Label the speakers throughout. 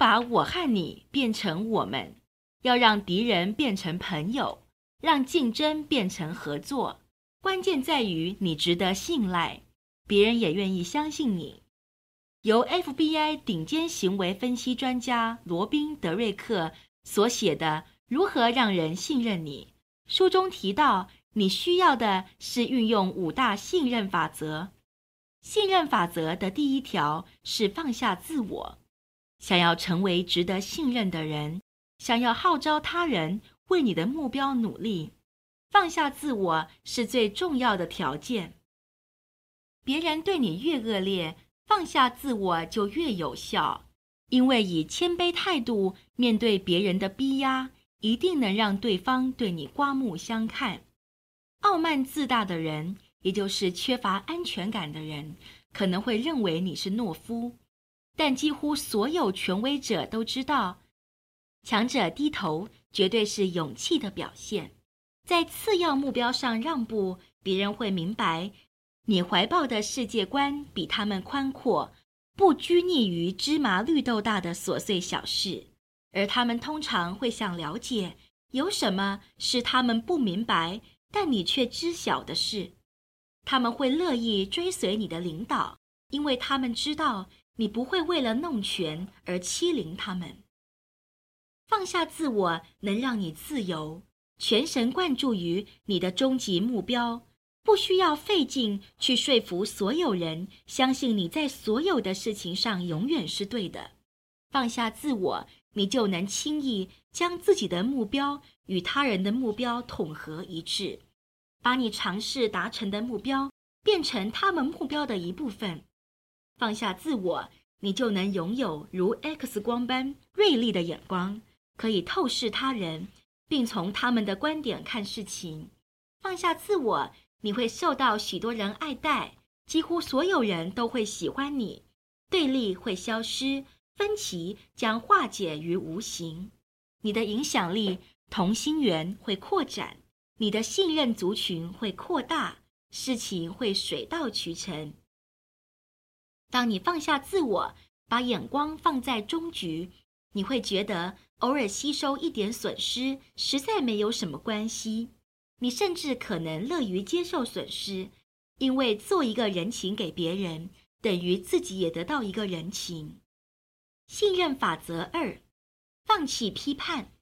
Speaker 1: 把我和你变成我们，要让敌人变成朋友，让竞争变成合作。关键在于你值得信赖，别人也愿意相信你。由 FBI 顶尖行为分析专家罗宾·德瑞克所写的《如何让人信任你》书中提到，你需要的是运用五大信任法则。信任法则的第一条是放下自我。想要成为值得信任的人，想要号召他人为你的目标努力，放下自我是最重要的条件。别人对你越恶劣，放下自我就越有效，因为以谦卑态度面对别人的逼压，一定能让对方对你刮目相看。傲慢自大的人，也就是缺乏安全感的人，可能会认为你是懦夫。但几乎所有权威者都知道，强者低头绝对是勇气的表现。在次要目标上让步，别人会明白你怀抱的世界观比他们宽阔，不拘泥于芝麻绿豆大的琐碎小事。而他们通常会想了解，有什么是他们不明白，但你却知晓的事。他们会乐意追随你的领导，因为他们知道。你不会为了弄权而欺凌他们。放下自我能让你自由，全神贯注于你的终极目标，不需要费劲去说服所有人相信你在所有的事情上永远是对的。放下自我，你就能轻易将自己的目标与他人的目标统合一致，把你尝试达成的目标变成他们目标的一部分。放下自我，你就能拥有如 X 光般锐利的眼光，可以透视他人，并从他们的观点看事情。放下自我，你会受到许多人爱戴，几乎所有人都会喜欢你。对立会消失，分歧将化解于无形。你的影响力、同心圆会扩展，你的信任族群会扩大，事情会水到渠成。当你放下自我，把眼光放在终局，你会觉得偶尔吸收一点损失实在没有什么关系。你甚至可能乐于接受损失，因为做一个人情给别人，等于自己也得到一个人情。信任法则二：放弃批判。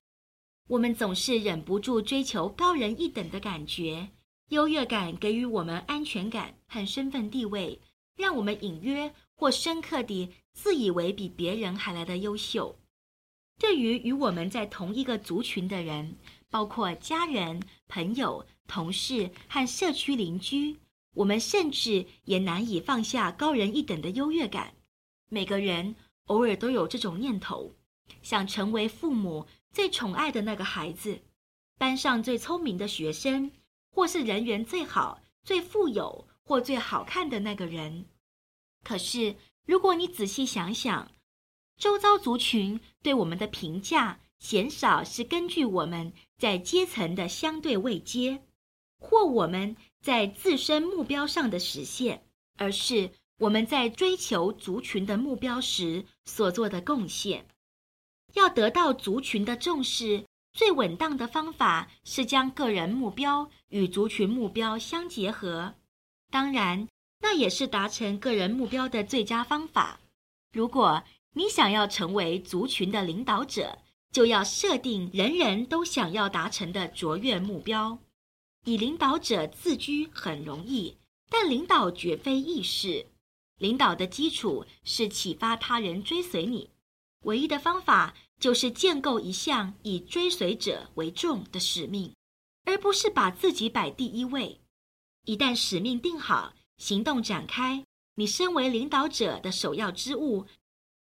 Speaker 1: 我们总是忍不住追求高人一等的感觉，优越感给予我们安全感和身份地位。让我们隐约或深刻地自以为比别人还来得优秀。对于与我们在同一个族群的人，包括家人、朋友、同事和社区邻居，我们甚至也难以放下高人一等的优越感。每个人偶尔都有这种念头，想成为父母最宠爱的那个孩子，班上最聪明的学生，或是人缘最好、最富有。或最好看的那个人，可是如果你仔细想想，周遭族群对我们的评价，鲜少是根据我们在阶层的相对位阶，或我们在自身目标上的实现，而是我们在追求族群的目标时所做的贡献。要得到族群的重视，最稳当的方法是将个人目标与族群目标相结合。当然，那也是达成个人目标的最佳方法。如果你想要成为族群的领导者，就要设定人人都想要达成的卓越目标。以领导者自居很容易，但领导绝非易事。领导的基础是启发他人追随你，唯一的方法就是建构一项以追随者为重的使命，而不是把自己摆第一位。一旦使命定好，行动展开，你身为领导者的首要之务，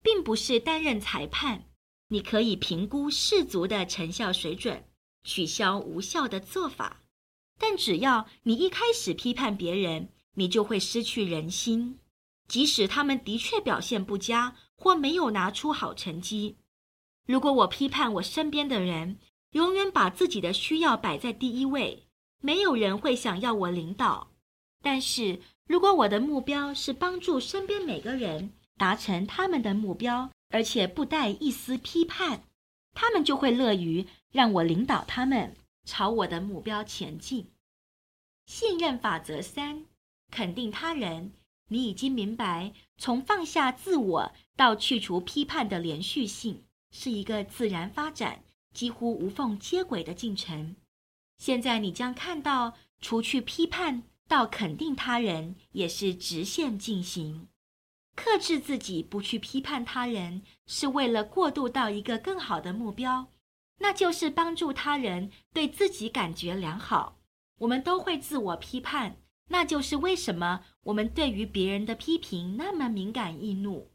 Speaker 1: 并不是担任裁判。你可以评估士卒的成效水准，取消无效的做法。但只要你一开始批判别人，你就会失去人心，即使他们的确表现不佳或没有拿出好成绩。如果我批判我身边的人，永远把自己的需要摆在第一位。没有人会想要我领导，但是如果我的目标是帮助身边每个人达成他们的目标，而且不带一丝批判，他们就会乐于让我领导他们朝我的目标前进。信任法则三：肯定他人。你已经明白，从放下自我到去除批判的连续性，是一个自然发展、几乎无缝接轨的进程。现在你将看到，除去批判到肯定他人，也是直线进行。克制自己不去批判他人，是为了过渡到一个更好的目标，那就是帮助他人对自己感觉良好。我们都会自我批判。那就是为什么我们对于别人的批评那么敏感易怒。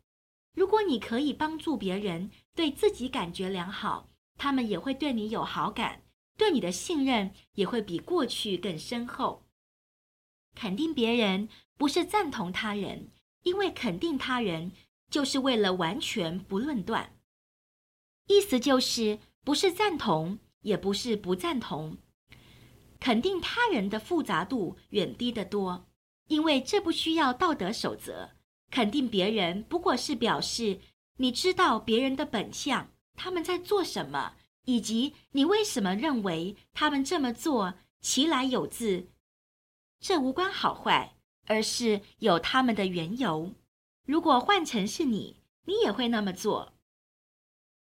Speaker 1: 如果你可以帮助别人对自己感觉良好，他们也会对你有好感，对你的信任也会比过去更深厚。肯定别人不是赞同他人，因为肯定他人就是为了完全不论断。意思就是不是赞同，也不是不赞同。肯定他人的复杂度远低得多，因为这不需要道德守则。肯定别人不过是表示你知道别人的本相，他们在做什么，以及你为什么认为他们这么做其来有自。这无关好坏，而是有他们的缘由。如果换成是你，你也会那么做。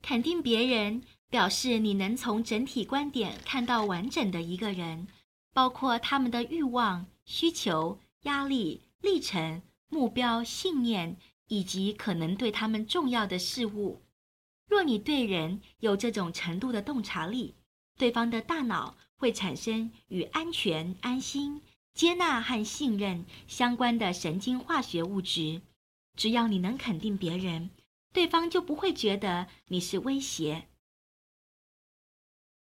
Speaker 1: 肯定别人。表示你能从整体观点看到完整的一个人，包括他们的欲望、需求、压力、历程、目标、信念，以及可能对他们重要的事物。若你对人有这种程度的洞察力，对方的大脑会产生与安全、安心、接纳和信任相关的神经化学物质。只要你能肯定别人，对方就不会觉得你是威胁。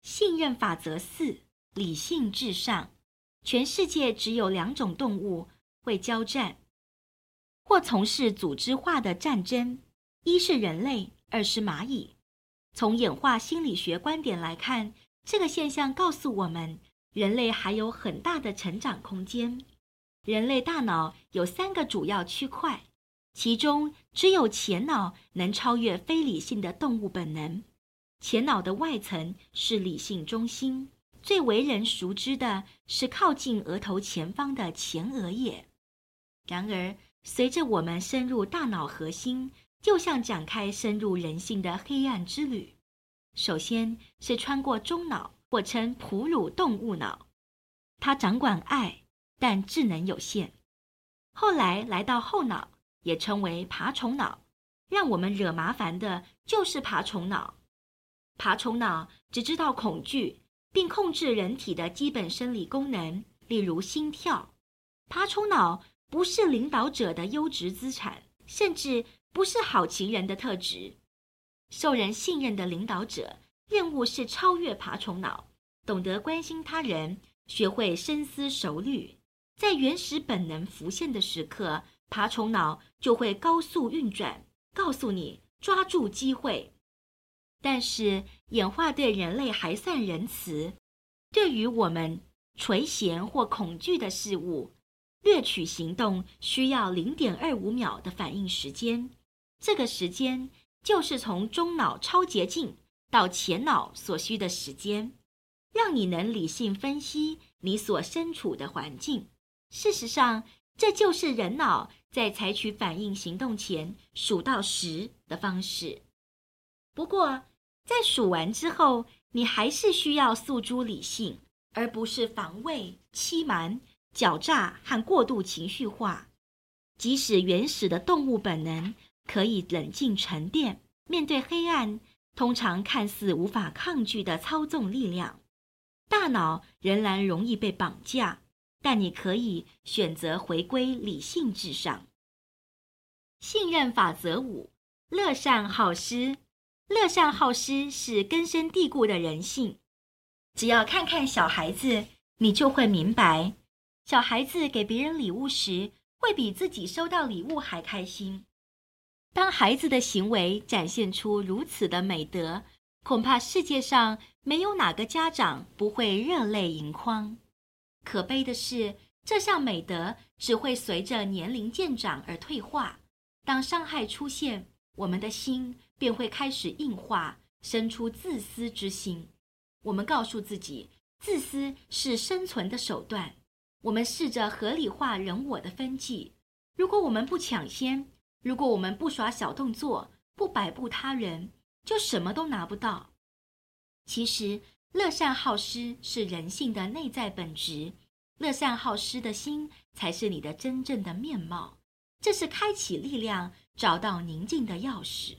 Speaker 1: 信任法则四：理性至上。全世界只有两种动物会交战，或从事组织化的战争，一是人类，二是蚂蚁。从演化心理学观点来看，这个现象告诉我们，人类还有很大的成长空间。人类大脑有三个主要区块，其中只有前脑能超越非理性的动物本能。前脑的外层是理性中心，最为人熟知的是靠近额头前方的前额叶。然而，随着我们深入大脑核心，就像展开深入人性的黑暗之旅。首先是穿过中脑，或称哺乳动物脑，它掌管爱，但智能有限。后来来到后脑，也称为爬虫脑，让我们惹麻烦的就是爬虫脑。爬虫脑只知道恐惧，并控制人体的基本生理功能，例如心跳。爬虫脑不是领导者的优质资产，甚至不是好情人的特质。受人信任的领导者，任务是超越爬虫脑，懂得关心他人，学会深思熟虑。在原始本能浮现的时刻，爬虫脑就会高速运转，告诉你抓住机会。但是演化对人类还算仁慈，对于我们垂涎或恐惧的事物，掠取行动需要零点二五秒的反应时间。这个时间就是从中脑超捷径到前脑所需的时间，让你能理性分析你所身处的环境。事实上，这就是人脑在采取反应行动前数到十的方式。不过，在数完之后，你还是需要诉诸理性，而不是防卫、欺瞒、狡诈和过度情绪化。即使原始的动物本能可以冷静沉淀，面对黑暗，通常看似无法抗拒的操纵力量，大脑仍然容易被绑架。但你可以选择回归理性至上。信任法则五：乐善好施。乐善好施是根深蒂固的人性。只要看看小孩子，你就会明白，小孩子给别人礼物时，会比自己收到礼物还开心。当孩子的行为展现出如此的美德，恐怕世界上没有哪个家长不会热泪盈眶。可悲的是，这项美德只会随着年龄渐长而退化。当伤害出现，我们的心便会开始硬化，生出自私之心。我们告诉自己，自私是生存的手段。我们试着合理化人我的分际。如果我们不抢先，如果我们不耍小动作，不摆布他人，就什么都拿不到。其实，乐善好施是人性的内在本质，乐善好施的心才是你的真正的面貌。这是开启力量、找到宁静的钥匙。